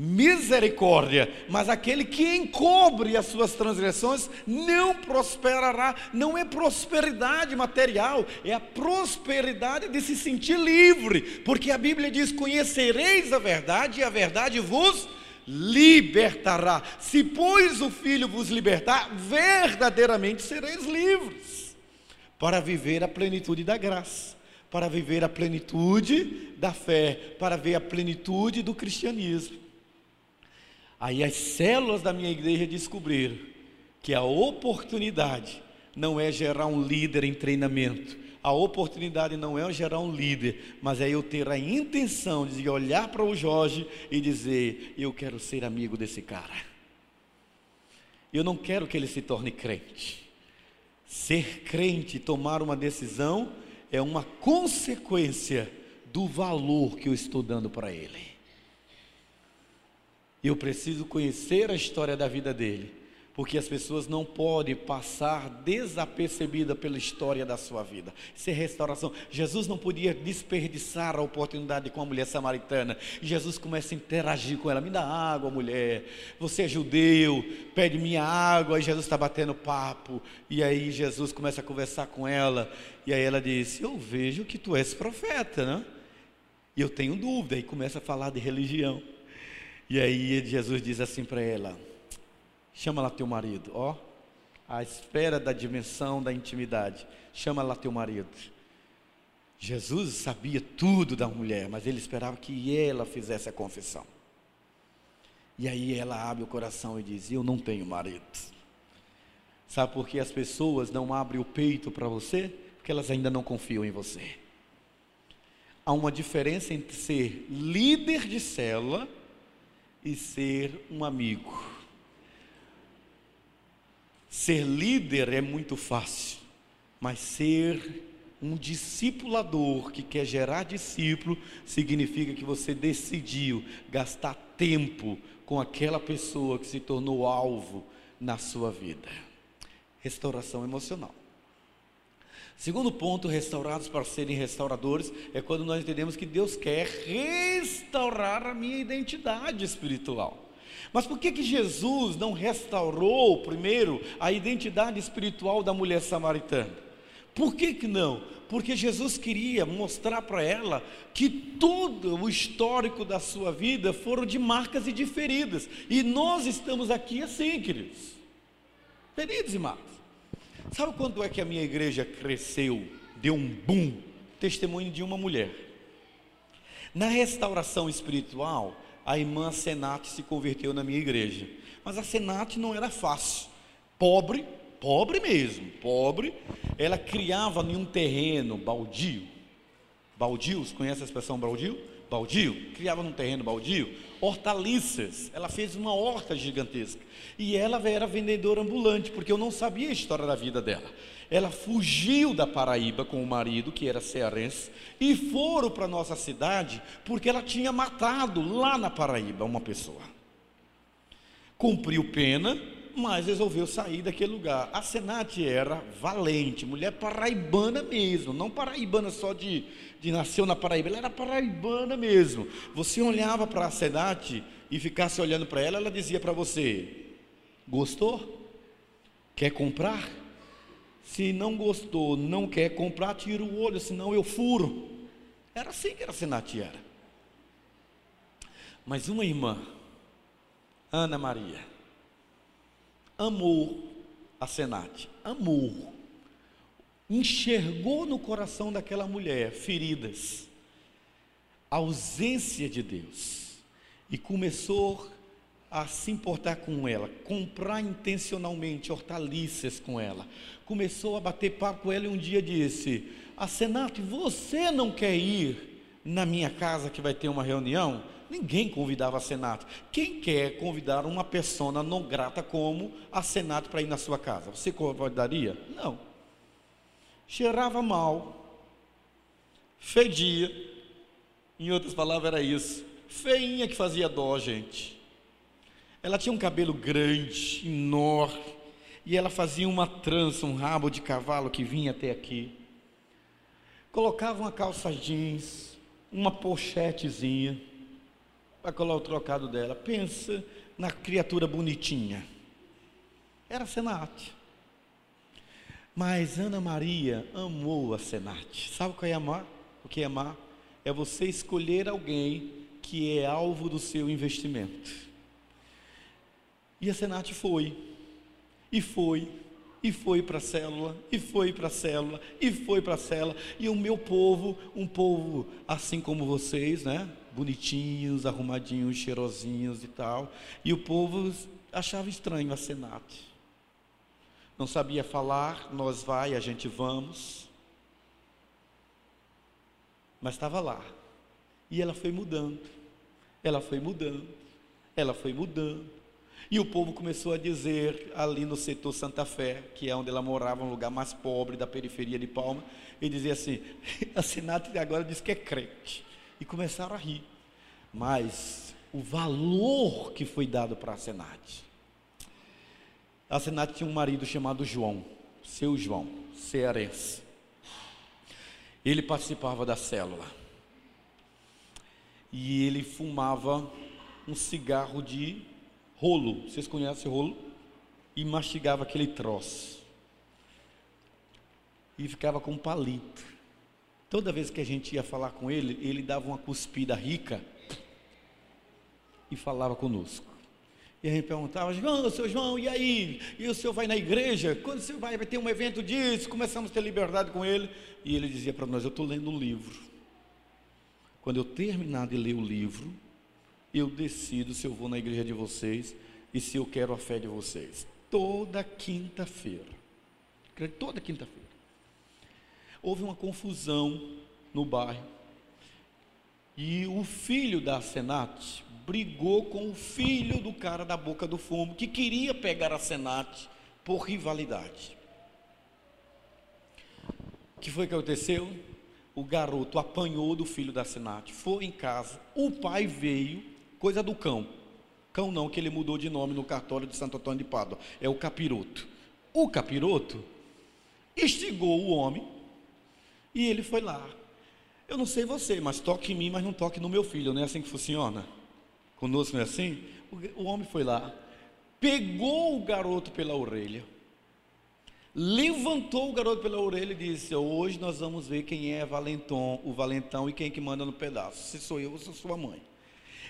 misericórdia, mas aquele que encobre as suas transgressões não prosperará. Não é prosperidade material, é a prosperidade de se sentir livre, porque a Bíblia diz: Conhecereis a verdade, e a verdade vos libertará. Se, pois, o Filho vos libertar, verdadeiramente sereis livres para viver a plenitude da graça. Para viver a plenitude da fé, para ver a plenitude do cristianismo. Aí as células da minha igreja descobriram que a oportunidade não é gerar um líder em treinamento. A oportunidade não é gerar um líder, mas é eu ter a intenção de olhar para o Jorge e dizer: Eu quero ser amigo desse cara. Eu não quero que ele se torne crente. Ser crente, tomar uma decisão, é uma consequência do valor que eu estou dando para ele. Eu preciso conhecer a história da vida dele, porque as pessoas não podem passar desapercebida pela história da sua vida. Isso é restauração. Jesus não podia desperdiçar a oportunidade com a mulher samaritana. Jesus começa a interagir com ela: me dá água, mulher. Você é judeu, pede minha água. E Jesus está batendo papo. E aí Jesus começa a conversar com ela. E aí ela diz: Eu vejo que tu és profeta, né? E eu tenho dúvida. E começa a falar de religião. E aí Jesus diz assim para ela: Chama lá teu marido, ó. A espera da dimensão da intimidade. Chama lá teu marido. Jesus sabia tudo da mulher, mas ele esperava que ela fizesse a confissão. E aí ela abre o coração e diz: Eu não tenho marido. Sabe por que as pessoas não abrem o peito para você? Porque elas ainda não confiam em você. Há uma diferença entre ser líder de célula e ser um amigo. Ser líder é muito fácil, mas ser um discipulador que quer gerar discípulo significa que você decidiu gastar tempo com aquela pessoa que se tornou alvo na sua vida. Restauração emocional. Segundo ponto, restaurados para serem restauradores, é quando nós entendemos que Deus quer restaurar a minha identidade espiritual. Mas por que, que Jesus não restaurou primeiro a identidade espiritual da mulher samaritana? Por que, que não? Porque Jesus queria mostrar para ela que todo o histórico da sua vida foram de marcas e de feridas. E nós estamos aqui assim, queridos. Feridos e marcas. Sabe quando é que a minha igreja cresceu, deu um boom? Testemunho de uma mulher. Na restauração espiritual, a irmã Senate se converteu na minha igreja. Mas a Senate não era fácil. Pobre, pobre mesmo, pobre. Ela criava em um terreno baldio. Baldios, conhece a expressão baldio? Baldio, criava num terreno baldio, hortaliças. Ela fez uma horta gigantesca. E ela era vendedora ambulante, porque eu não sabia a história da vida dela. Ela fugiu da Paraíba com o marido, que era cearense, e foram para nossa cidade porque ela tinha matado lá na Paraíba uma pessoa. Cumpriu pena, mas resolveu sair daquele lugar. A Senate era valente, mulher paraibana mesmo, não paraibana só de, de nasceu na Paraíba, ela era paraibana mesmo. Você olhava para a Senate e ficasse olhando para ela, ela dizia para você: Gostou? Quer comprar? Se não gostou, não quer comprar, tira o olho, senão eu furo. Era assim que a Senati era. Mas uma irmã, Ana Maria, amou a Senate, amou, enxergou no coração daquela mulher feridas, ausência de Deus, e começou a se importar com ela, comprar intencionalmente hortaliças com ela. Começou a bater papo com ela e um dia disse: A Senato, você não quer ir na minha casa que vai ter uma reunião? Ninguém convidava a Senato. Quem quer convidar uma pessoa não grata como a Senato para ir na sua casa? Você convidaria? Não. Cheirava mal, fedia, em outras palavras era isso, feinha que fazia dó, gente. Ela tinha um cabelo grande, enorme, e ela fazia uma trança, um rabo de cavalo que vinha até aqui. Colocava uma calça jeans, uma pochetezinha, para colocar o trocado dela. Pensa na criatura bonitinha. Era Senate. Mas Ana Maria amou a Senate. Sabe o que é amar? O que é amar? É você escolher alguém que é alvo do seu investimento. E a Senate foi, e foi, e foi para a célula, e foi para a célula, e foi para a célula, e o meu povo, um povo assim como vocês, né? Bonitinhos, arrumadinhos, cheirosinhos e tal, e o povo achava estranho a Senate. Não sabia falar, nós vai, a gente vamos. Mas estava lá. E ela foi mudando. Ela foi mudando. Ela foi mudando. E o povo começou a dizer, ali no setor Santa Fé, que é onde ela morava, um lugar mais pobre da periferia de Palma, e dizia assim: a Senat agora diz que é crente. E começaram a rir. Mas o valor que foi dado para a Senat. A Senate tinha um marido chamado João, seu João, cearense. Ele participava da célula. E ele fumava um cigarro de rolo. Vocês conhecem rolo? E mastigava aquele troço. E ficava com palito. Toda vez que a gente ia falar com ele, ele dava uma cuspida rica e falava conosco. E a gente perguntava, João, seu João, e aí? E o senhor vai na igreja? Quando você vai, vai ter um evento disso? Começamos a ter liberdade com ele. E ele dizia para nós, eu estou lendo um livro. Quando eu terminar de ler o livro, eu decido se eu vou na igreja de vocês e se eu quero a fé de vocês. Toda quinta-feira. Toda quinta-feira. Houve uma confusão no bairro. E o filho da Senate brigou com o filho do cara da boca do fumo, que queria pegar a Senate por rivalidade. O que foi que aconteceu? O garoto apanhou do filho da Senate, foi em casa, o pai veio, coisa do cão. Cão não, que ele mudou de nome no cartório de Santo Antônio de Pádua, é o capiroto. O capiroto instigou o homem e ele foi lá. Eu não sei você, mas toque em mim, mas não toque no meu filho, não é assim que funciona? Conosco não é assim? O, o homem foi lá, pegou o garoto pela orelha, levantou o garoto pela orelha e disse: Hoje nós vamos ver quem é Valentom, o valentão e quem é que manda no pedaço. Se sou eu ou se sua mãe.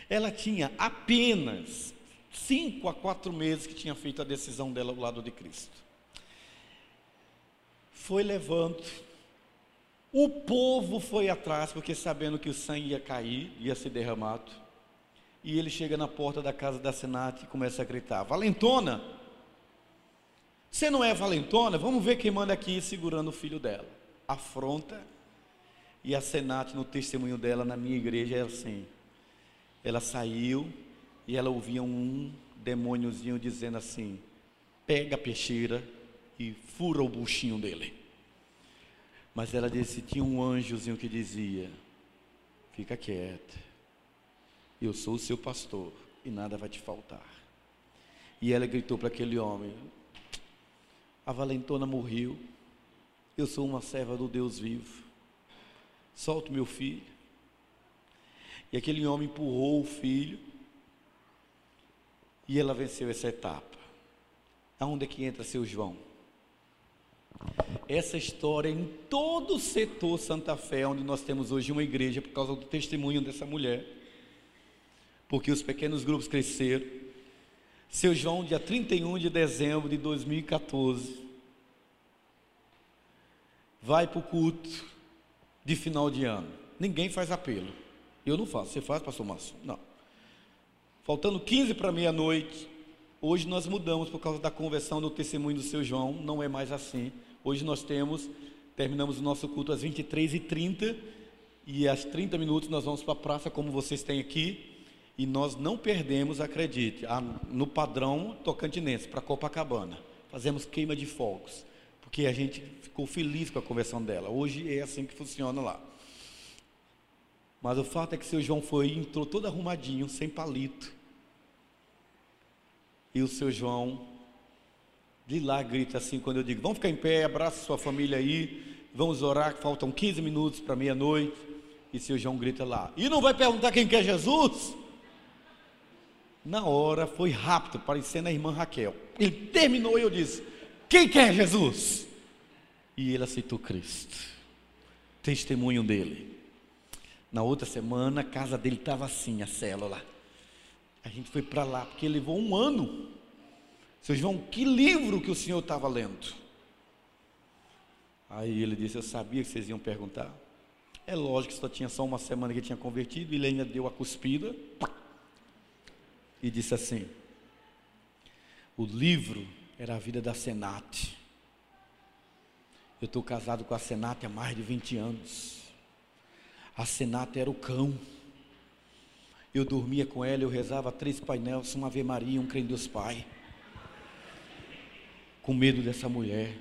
Ela tinha apenas cinco a quatro meses que tinha feito a decisão dela ao lado de Cristo. Foi levando. O povo foi atrás, porque sabendo que o sangue ia cair, ia ser derramado. E ele chega na porta da casa da Senate e começa a gritar: Valentona! Você não é valentona? Vamos ver quem manda aqui segurando o filho dela. Afronta. E a Senate, no testemunho dela na minha igreja, é assim: ela saiu e ela ouvia um demôniozinho dizendo assim: pega a peixeira e fura o buchinho dele. Mas ela disse: tinha um anjozinho que dizia: fica quieta, eu sou o seu pastor e nada vai te faltar. E ela gritou para aquele homem: a valentona morreu, eu sou uma serva do Deus vivo, solto meu filho. E aquele homem empurrou o filho e ela venceu essa etapa. Aonde é que entra seu João? Essa história em todo o setor Santa Fé, onde nós temos hoje uma igreja, por causa do testemunho dessa mulher, porque os pequenos grupos cresceram. Seu João, dia 31 de dezembro de 2014, vai para o culto de final de ano. Ninguém faz apelo. Eu não faço. Você faz, pastor Márcio? Não. Faltando 15 para meia-noite, hoje nós mudamos por causa da conversão do testemunho do seu João, não é mais assim. Hoje nós temos, terminamos o nosso culto às 23h30 e às 30 minutos nós vamos para a praça, como vocês têm aqui, e nós não perdemos, acredite, a, no padrão tocantinense, para Copacabana. Fazemos queima de fogos, porque a gente ficou feliz com a conversão dela. Hoje é assim que funciona lá. Mas o fato é que seu João foi, entrou todo arrumadinho, sem palito. E o seu João, de lá, grita assim, quando eu digo, vamos ficar em pé, abraça sua família aí, vamos orar, faltam 15 minutos para meia-noite. E seu João grita lá, e não vai perguntar quem quer Jesus? Na hora, foi rápido, parecendo a irmã Raquel. Ele terminou e eu disse, quem quer Jesus? E ele aceitou Cristo. Testemunho dele. Na outra semana, a casa dele estava assim, a célula. A gente foi para lá, porque levou um ano. Seu João, que livro que o senhor estava lendo? Aí ele disse: Eu sabia que vocês iam perguntar. É lógico que só tinha só uma semana que tinha convertido, e ele ainda deu a cuspida e disse assim: O livro era a vida da Senate. Eu estou casado com a Senate há mais de 20 anos. A Senata era o cão. Eu dormia com ela, eu rezava três painéis, uma Ave Maria, um crê em Deus Pai. Com medo dessa mulher.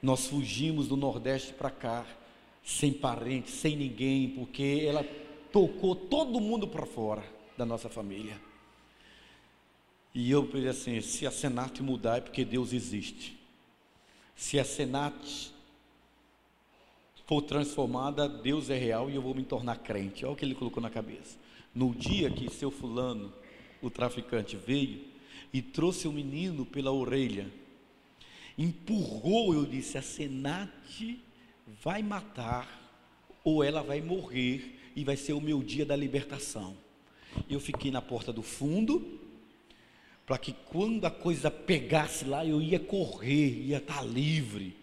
Nós fugimos do Nordeste para cá, sem parente, sem ninguém, porque ela tocou todo mundo para fora da nossa família. E eu pensei assim: se a Senat mudar é porque Deus existe. Se a Senat for transformada, Deus é real e eu vou me tornar crente. Olha o que ele colocou na cabeça. No dia que seu fulano, o traficante, veio e trouxe o menino pela orelha, empurrou, eu disse: a Senat vai matar ou ela vai morrer e vai ser o meu dia da libertação. Eu fiquei na porta do fundo, para que quando a coisa pegasse lá, eu ia correr, ia estar tá livre.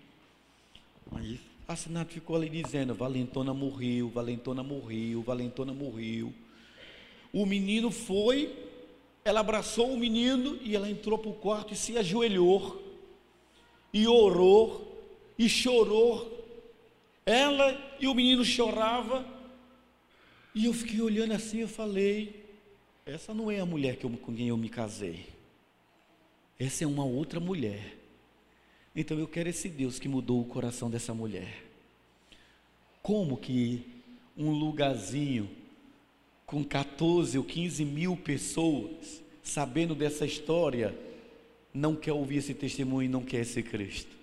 Aí a Senato ficou ali dizendo: Valentona morreu, Valentona morreu, Valentona morreu. O menino foi, ela abraçou o menino e ela entrou para o quarto e se ajoelhou, e orou, e chorou. Ela e o menino chorava, e eu fiquei olhando assim, eu falei, essa não é a mulher que eu, com quem eu me casei. Essa é uma outra mulher. Então eu quero esse Deus que mudou o coração dessa mulher. Como que um lugarzinho com 14 ou 15 mil pessoas, sabendo dessa história, não quer ouvir esse testemunho e não quer ser Cristo?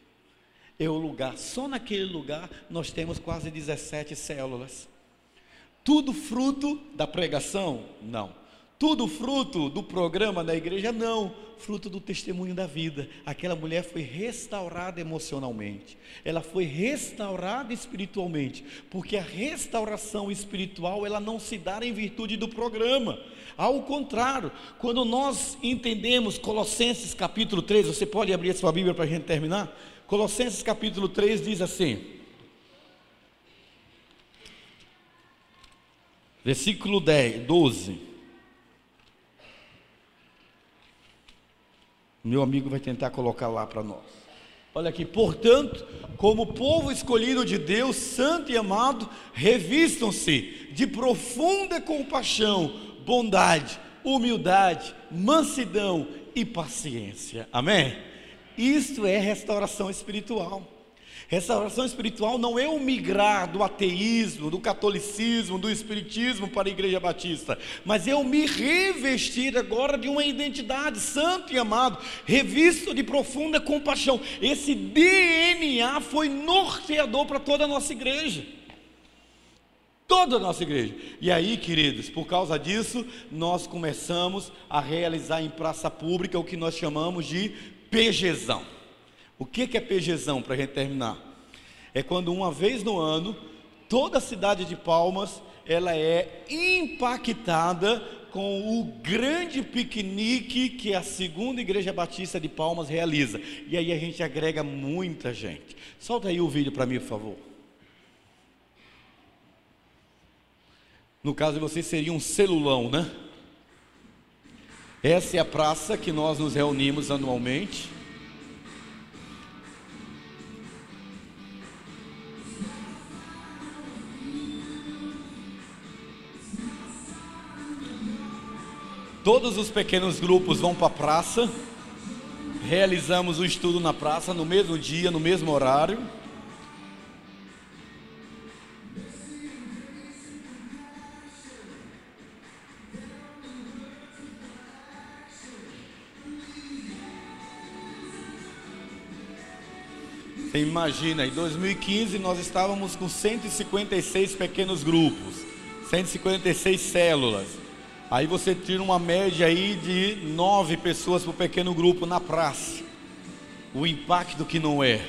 É o lugar, só naquele lugar nós temos quase 17 células. Tudo fruto da pregação? Não. Tudo fruto do programa da igreja? Não. Fruto do testemunho da vida. Aquela mulher foi restaurada emocionalmente. Ela foi restaurada espiritualmente. Porque a restauração espiritual, ela não se dá em virtude do programa. Ao contrário, quando nós entendemos Colossenses capítulo 3, você pode abrir a sua Bíblia para a gente terminar? Colossenses capítulo 3 diz assim. Versículo 10, 12. Meu amigo vai tentar colocar lá para nós. Olha aqui, portanto, como povo escolhido de Deus, santo e amado, revistam-se de profunda compaixão, bondade, humildade, mansidão e paciência. Amém? Isto é restauração espiritual. Restauração espiritual não é o migrar do ateísmo, do catolicismo, do espiritismo para a igreja batista, mas é o me revestir agora de uma identidade santo e amado, revisto de profunda compaixão. Esse DNA foi norteador para toda a nossa igreja. Toda a nossa igreja. E aí, queridos, por causa disso, nós começamos a realizar em praça pública o que nós chamamos de PGzão. O que é PGzão, para a gente terminar? É quando uma vez no ano, toda a cidade de Palmas, ela é impactada com o grande piquenique que a segunda igreja batista de Palmas realiza. E aí a gente agrega muita gente. Solta aí o vídeo para mim, por favor. No caso de vocês seria um celulão, né? Essa é a praça que nós nos reunimos anualmente. Todos os pequenos grupos vão para a praça. Realizamos o estudo na praça no mesmo dia, no mesmo horário. Você imagina, em 2015 nós estávamos com 156 pequenos grupos, 156 células. Aí você tira uma média aí de nove pessoas por pequeno grupo na praça. O impacto que não é.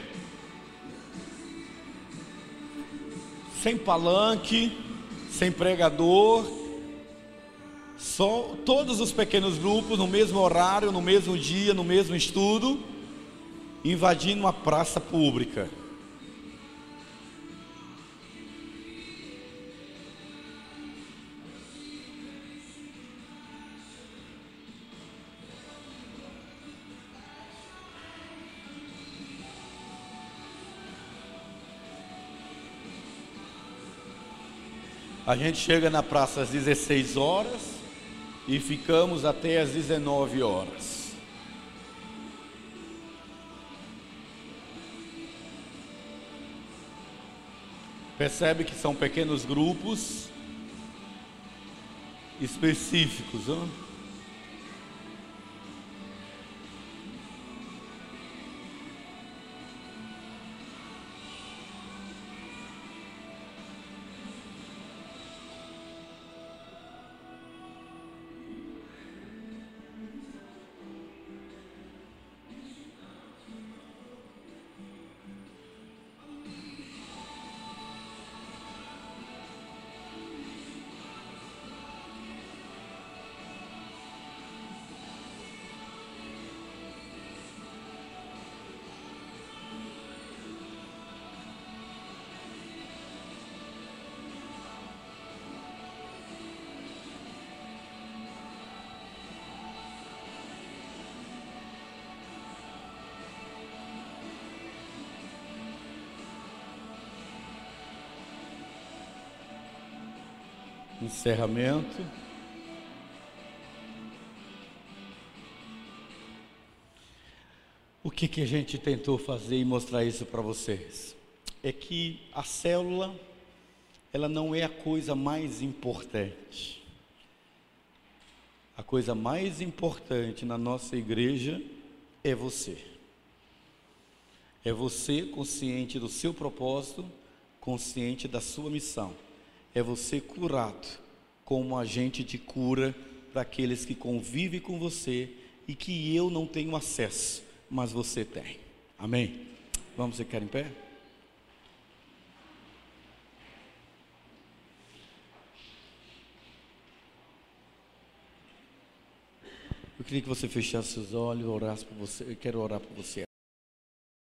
Sem palanque, sem pregador, só todos os pequenos grupos no mesmo horário, no mesmo dia, no mesmo estudo, invadindo uma praça pública. A gente chega na praça às 16 horas e ficamos até às 19 horas. Percebe que são pequenos grupos específicos. Hein? Encerramento. O que, que a gente tentou fazer e mostrar isso para vocês? É que a célula, ela não é a coisa mais importante. A coisa mais importante na nossa igreja é você. É você consciente do seu propósito, consciente da sua missão. É você curado como agente de cura para aqueles que convivem com você e que eu não tenho acesso, mas você tem. Amém? Vamos ficar em pé? Eu queria que você fechasse os olhos, orasse por você. Eu quero orar por você.